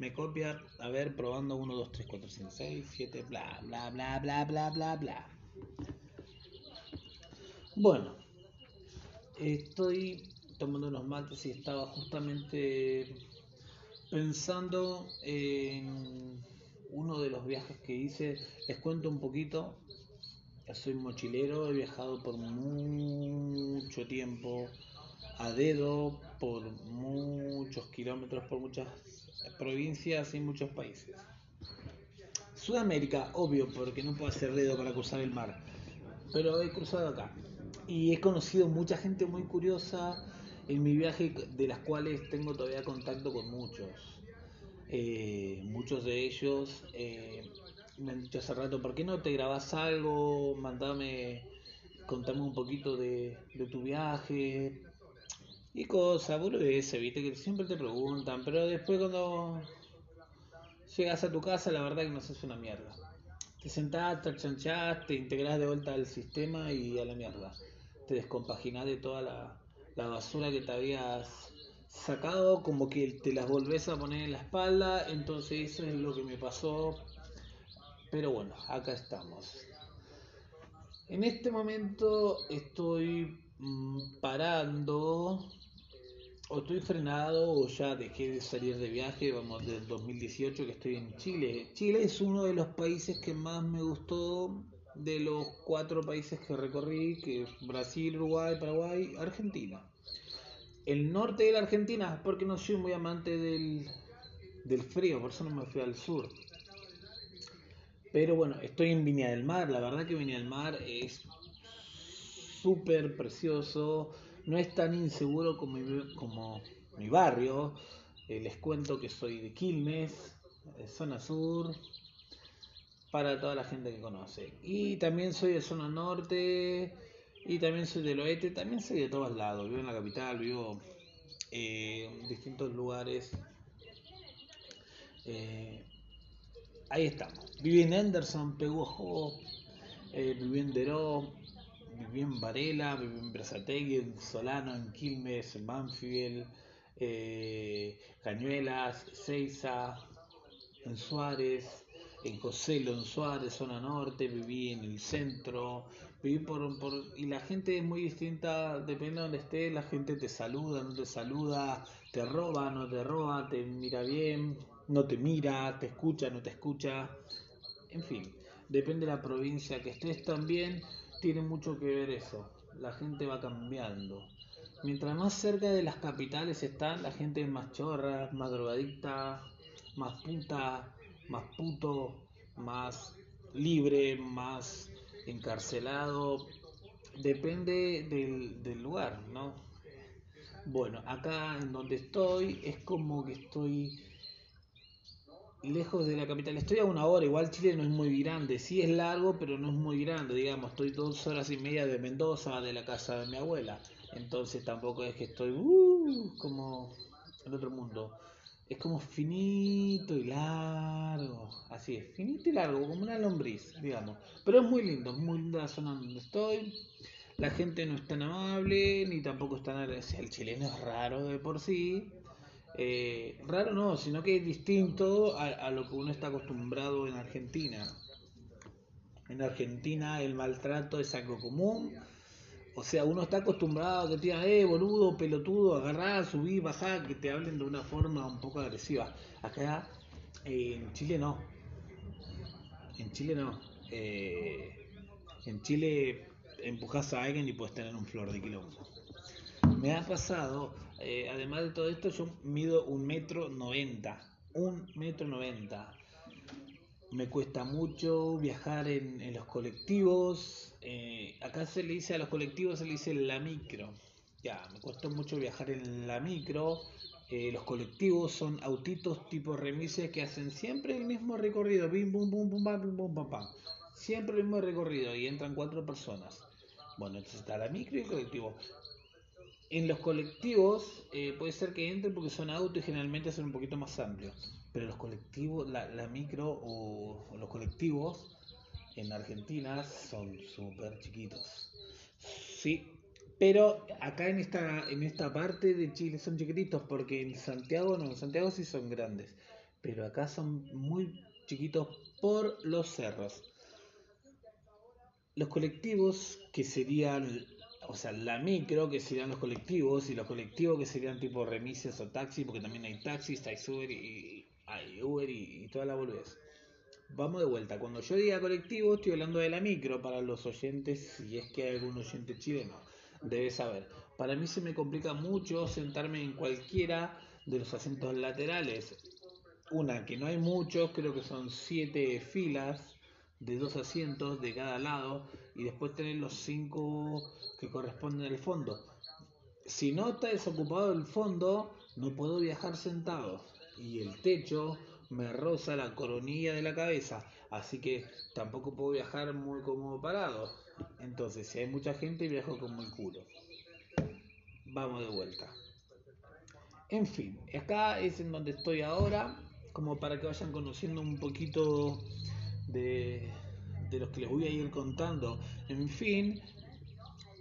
Me copia, a ver, probando 1, 2, 3, 4, 5, 6, 7, bla, bla, bla, bla, bla, bla, bla. Bueno, estoy tomando unos mates y estaba justamente pensando en uno de los viajes que hice. Les cuento un poquito. Soy mochilero, he viajado por mucho tiempo a dedo, por muchos kilómetros, por muchas provincias y muchos países. Sudamérica, obvio, porque no puedo hacer dedo para cruzar el mar, pero he cruzado acá. Y he conocido mucha gente muy curiosa en mi viaje, de las cuales tengo todavía contacto con muchos. Eh, muchos de ellos eh, me han dicho hace rato, ¿por qué no te grabas algo? Mandame, contame un poquito de, tu viaje. Y cosas, ese viste, que siempre te preguntan, pero después cuando llegas a tu casa, la verdad que no es una mierda. Te sentás, te chanchás, te integrás de vuelta al sistema y a la mierda. Te descompaginás de toda la, la basura que te habías sacado, como que te las volvés a poner en la espalda, entonces eso es lo que me pasó. Pero bueno, acá estamos. En este momento estoy mm, parando, o estoy frenado, o ya dejé de salir de viaje, vamos, del 2018 que estoy en Chile. Chile es uno de los países que más me gustó de los cuatro países que recorrí, que es Brasil, Uruguay, Paraguay, Argentina el norte de la Argentina, porque no soy muy amante del, del frío, por eso no me fui al sur. Pero bueno, estoy en Viña del Mar, la verdad que Viña del Mar es súper precioso, no es tan inseguro como mi, barrio. Eh, les cuento que soy de Quilmes, zona sur, para toda la gente que conoce. Y también soy de zona norte, y también soy del oeste, también soy de todos lados. Vivo en la capital, vivo eh, en distintos lugares. Eh, ahí estamos. Viví en Anderson, Peguajó, eh, viví en Deró, viví en Varela, viví en Brazategui, en Solano, en Quilmes, en Banfield, eh, Cañuelas, Ceiza, en Suárez, en Coselo, en Suárez, zona norte, viví en el centro, viví por, y la gente es muy distinta, depende de donde estés, la gente te saluda, no te saluda, te roba, no te roba, te mira bien, no te mira, te escucha, no te escucha, en fin, depende de la provincia que estés también, tiene mucho que ver eso, la gente va cambiando. Mientras más cerca de las capitales están, la gente es más chorra, más drogadicta, más puta, más puto, más libre, más encarcelado, depende del, lugar, ¿no? Bueno, acá en donde estoy es como que estoy lejos de la capital. Estoy a una hora, igual Chile no es muy grande, sí es largo, pero no es muy grande, digamos, estoy dos horas y media de Mendoza, de la casa de mi abuela. Entonces tampoco es que estoy uh, como en otro mundo es como finito y largo, así es, finito y largo, como una lombriz, digamos. Pero es muy lindo, muy linda la zona donde estoy. La gente no es tan amable, ni tampoco es tan agradecida. El chileno es raro de por sí. Eh, raro no, sino que es distinto a, lo que uno está acostumbrado en Argentina. En Argentina el maltrato es algo común o sea, uno está acostumbrado a que te digan, eh, boludo, pelotudo, agarrá, subí, bajá, que te hablen de una forma un poco agresiva. Acá eh, en Chile no. En Chile no. Eh, en Chile empujas a alguien y puedes tener un flor de quilombo. Me ha pasado, eh, además de todo esto, yo mido un metro noventa. Un metro noventa me cuesta mucho viajar en, los colectivos. Eh, acá se le dice a los colectivos, se le dice la micro. Ya, me cuesta mucho viajar en la micro. Eh, los colectivos son autitos tipo remises que hacen siempre el mismo recorrido. Bim, bum, bum, bum, bum, bum, Siempre el mismo recorrido y entran cuatro personas. Bueno, entonces está la micro y el colectivo. En los colectivos eh, puede ser que entren porque son autos y generalmente son un poquito más amplios pero los colectivos, la, micro o, o los colectivos en Argentina son súper chiquitos. Sí, pero acá en esta, en esta parte de Chile son chiquititos, porque en Santiago no, en Santiago sí son grandes, pero acá son muy chiquitos por los cerros. Los colectivos que serían, o sea, la micro que serían los colectivos y los colectivos que serían tipo remises o taxis, porque también hay taxis, hay Uber y, hay Uber y, toda la boludez. Vamos de vuelta. Cuando yo diga colectivo, estoy hablando de la micro para los oyentes, si es que hay algún oyente chileno debes saber. Para mí se me complica mucho sentarme en cualquiera de los asientos laterales. Una, que no hay muchos, creo que son siete filas de dos asientos de cada lado y después tener los cinco que corresponden al fondo. Si no está desocupado el fondo, no puedo viajar sentado y el techo me roza la coronilla de la cabeza, así que tampoco puedo viajar muy cómodo parado. Entonces, si hay mucha gente, viajo como el culo. Vamos de vuelta. En fin, acá es en donde estoy ahora, como para que vayan conociendo un poquito de, de los que les voy a ir contando. En fin,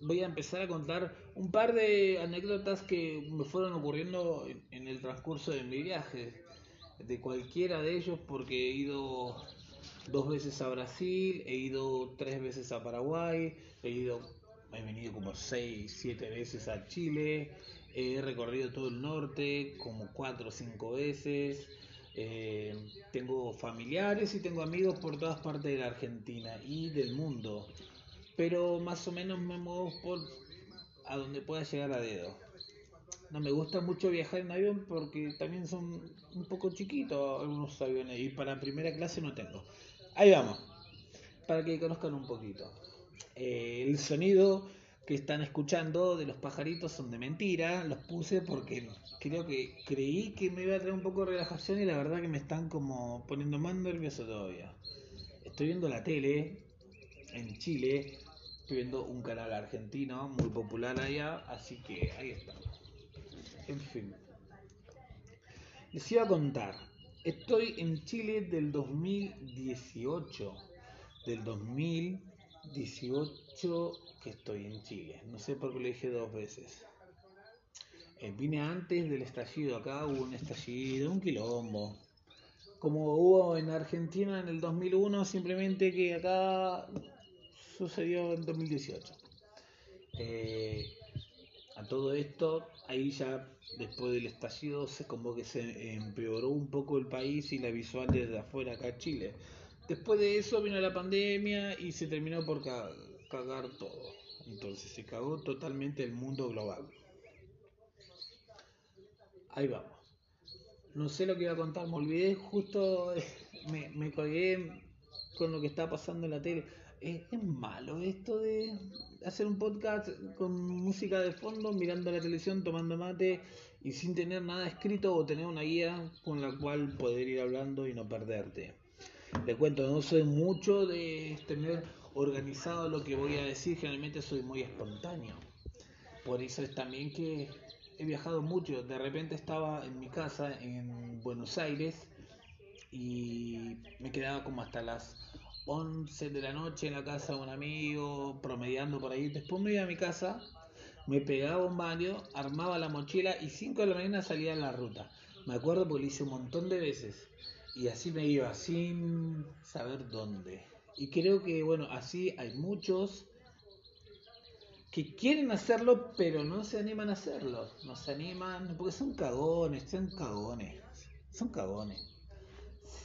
voy a empezar a contar un par de anécdotas que me fueron ocurriendo en el transcurso de mi viaje. De cualquiera de ellos, porque he ido dos veces a Brasil, he ido tres veces a Paraguay, he ido, he venido como seis, siete veces a Chile, he recorrido todo el norte como cuatro o cinco veces. Eh, tengo familiares y tengo amigos por todas partes de la Argentina y del mundo, pero más o menos me muevo por a donde pueda llegar a dedo. No me gusta mucho viajar en avión porque también son un poco chiquitos algunos aviones y para primera clase no tengo. Ahí vamos, para que conozcan un poquito. Eh, el sonido que están escuchando de los pajaritos son de mentira, los puse porque creo que creí que me iba a traer un poco de relajación y la verdad que me están como poniendo más nervioso todavía. Estoy viendo la tele en Chile, estoy viendo un canal argentino muy popular allá, así que ahí está. En fin. Les iba a contar, Estoy en Chile del 2018. Del 2018 que estoy en Chile. No sé por qué lo dije dos veces. Eh, vine antes del estallido. Acá hubo un estallido, un quilombo. Como hubo en Argentina en el 2001, simplemente que acá sucedió en 2018. Eh, a todo esto, ahí ya después del estallido se como que se empeoró un poco el país y la visual desde afuera acá Chile. Después de eso vino la pandemia y se terminó por cagar todo. Entonces se cagó totalmente el mundo global. Ahí vamos. No sé lo que iba a contar, me olvidé, justo me, me colgué con lo que está pasando en la tele. Es, es malo esto de hacer un podcast con música de fondo, mirando la televisión, tomando mate y sin tener nada escrito o tener una guía con la cual poder ir hablando y no perderte. Le cuento, no soy mucho de tener organizado lo que voy a decir, generalmente soy muy espontáneo. Por eso es también que he viajado mucho. De repente estaba en mi casa en Buenos Aires y me quedaba como hasta las 11 de la noche en la casa de un amigo, promediando por ahí. Después me iba a mi casa, me pegaba un baño, armaba la mochila y 5 de la mañana salía en la ruta. Me acuerdo porque lo hice un montón de veces. Y así me iba, sin saber dónde. Y creo que, bueno, así hay muchos que quieren hacerlo, pero no se animan a hacerlo. No se animan, porque son cagones, son cagones. Son cagones.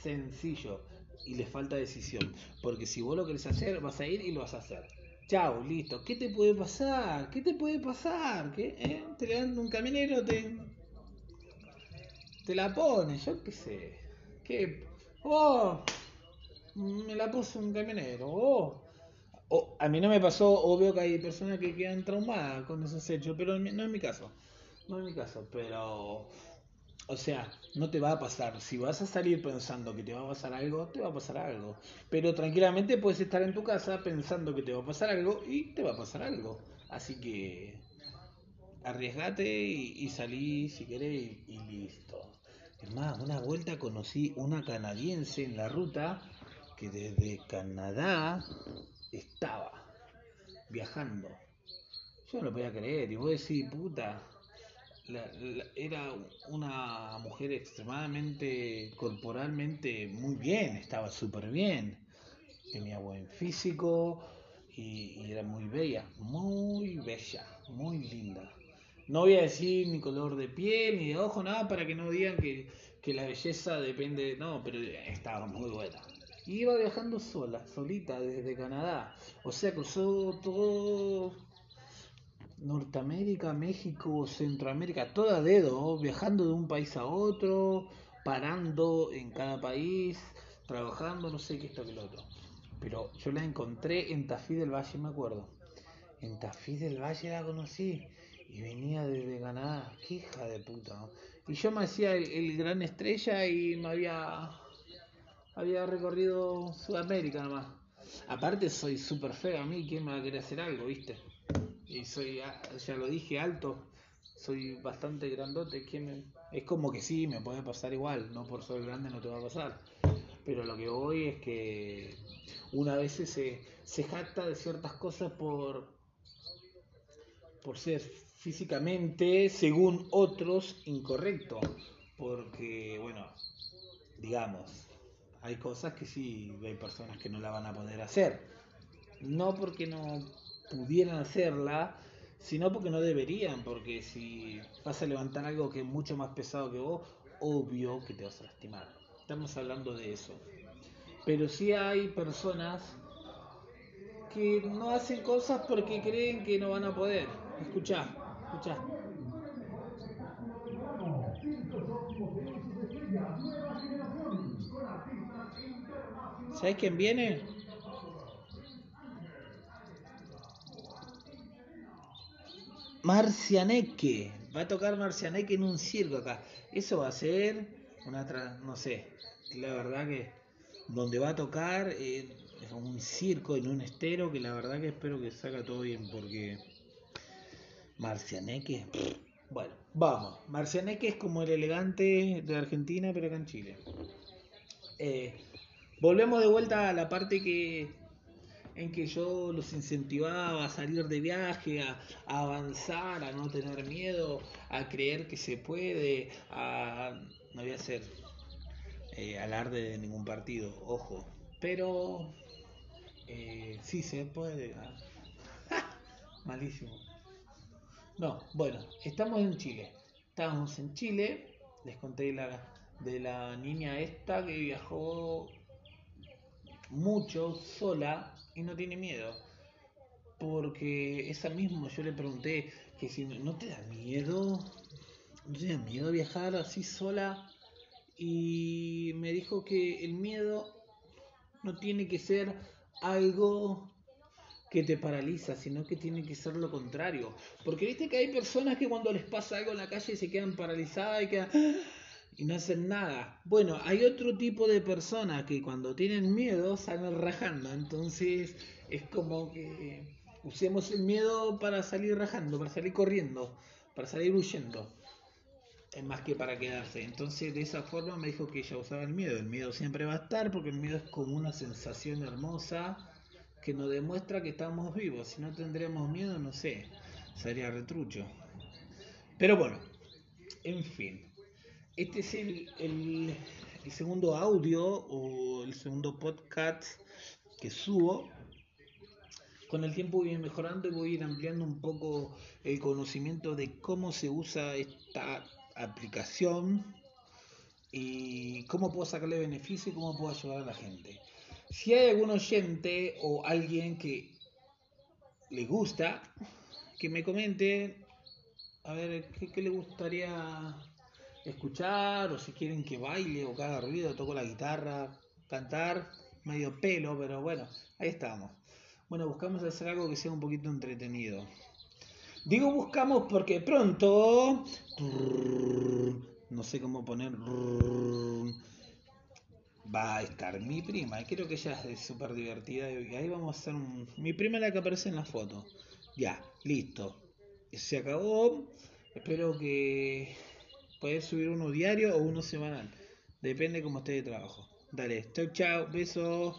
Sencillo y le falta decisión. Porque si vos lo querés hacer, vas a ir y lo vas a hacer. Chao, listo. ¿Qué te puede pasar? ¿Qué te puede pasar? ¿Qué? ¿Eh? Te un camionero, te, te la pone, yo qué sé. ¿Qué? Oh, me la puso un camionero. Oh. oh. a mí no me pasó, obvio que hay personas que quedan traumadas con esos hechos, pero no es mi caso. No es mi caso, pero o sea, no te va a pasar. Si vas a salir pensando que te va a pasar algo, te va a pasar algo. Pero tranquilamente puedes estar en tu casa pensando que te va a pasar algo y te va a pasar algo. Así que arriesgate y, salí si querés y, listo. Es más, una vuelta conocí una canadiense en la ruta que desde Canadá estaba viajando. Yo no lo podía creer. Y vos decís, puta, era una mujer extremadamente corporalmente muy bien, estaba súper bien, tenía buen físico y, era muy bella, muy bella, muy linda. No voy a decir ni color de piel ni de ojo, nada, para que no digan que, que la belleza depende, no, pero estaba muy buena. Iba viajando sola, solita desde Canadá, o sea, cruzó todo Norteamérica, México, Centroamérica, toda dedo, viajando de un país a otro, parando en cada país, trabajando, no sé qué esto que lo otro. Pero yo la encontré en Tafí del Valle, me acuerdo. En Tafí del Valle la conocí y venía desde Canadá. Qué hija de puta. Y yo me hacía el, gran estrella y me había, había recorrido Sudamérica nomás. Aparte soy súper feo a mí, ¿quién me va a querer hacer algo, viste? y soy, ah, ya lo dije, alto, soy bastante grandote, que es como que sí, me puede pasar igual, no por ser grande no te va a pasar. Pero lo que voy es que una vez se, se jacta de ciertas cosas por, por ser físicamente, según otros, incorrecto. Porque, bueno, digamos, hay cosas que sí, hay personas que no la van a poder hacer. No porque no pudieran hacerla, sino porque no deberían, porque si vas a levantar algo que es mucho más pesado que vos, obvio que te vas a lastimar. Estamos hablando de eso. Pero sí hay personas que no hacen cosas porque creen que no van a poder. Escucha, escucha. ¿Sabes quién viene? Marcianeque. Va a tocar Marcianeque en un circo acá. Eso va a ser una. no sé. La verdad que. Donde va a tocar. Eh, un circo en un estero. Que la verdad que espero que salga todo bien. Porque. Marcianeque. Bueno, vamos. Marcianeque es como el elegante de Argentina, pero acá en Chile. Eh, volvemos de vuelta a la parte que en que yo los incentivaba a salir de viaje, a, avanzar, a no tener miedo, a creer que se puede, a no voy a hacer eh, alarde de ningún partido, ojo, pero eh, sí se puede. Malísimo. No, bueno, estamos en Chile. Estamos en Chile. Les conté la, de la niña esta que viajó mucho sola y no tiene miedo. Porque esa misma yo le pregunté que si no te da miedo, no te da miedo viajar así sola. Y me dijo que el miedo no tiene que ser algo que te paraliza, sino que tiene que ser lo contrario. Porque viste que hay personas que cuando les pasa algo en la calle se quedan paralizadas y quedan y no hacen nada. Bueno, hay otro tipo de personas que cuando tienen miedo salen rajando. Entonces es como que usemos el miedo para salir rajando, para salir corriendo, para salir huyendo. Es más que para quedarse. Entonces de esa forma me dijo que ella usaba el miedo. El miedo siempre va a estar porque el miedo es como una sensación hermosa que nos demuestra que estamos vivos. Si no tendríamos miedo, no sé, sería retrucho. Pero bueno, en fin. Este es el, segundo audio o el segundo podcast que subo. Con el tiempo voy a ir mejorando y voy a ir ampliando un poco el conocimiento de cómo se usa esta aplicación y cómo puedo sacarle beneficio y cómo puedo ayudar a la gente. Si hay algún oyente o alguien que le gusta, que me comente a ver qué, le gustaría escuchar o si quieren que baile o que haga ruido, toco la guitarra, cantar, medio pelo, pero bueno, ahí estamos. Bueno, buscamos hacer algo que sea un poquito entretenido. Digo buscamos porque pronto, no sé cómo poner, va a estar mi prima. Creo que ella es súper divertida. Y ahí vamos a hacer un... Mi prima la que aparece en la foto. Ya, listo. Se acabó. Espero que Puedes subir uno diario o uno semanal. Depende cómo esté de trabajo. Dale, chau chau, besos.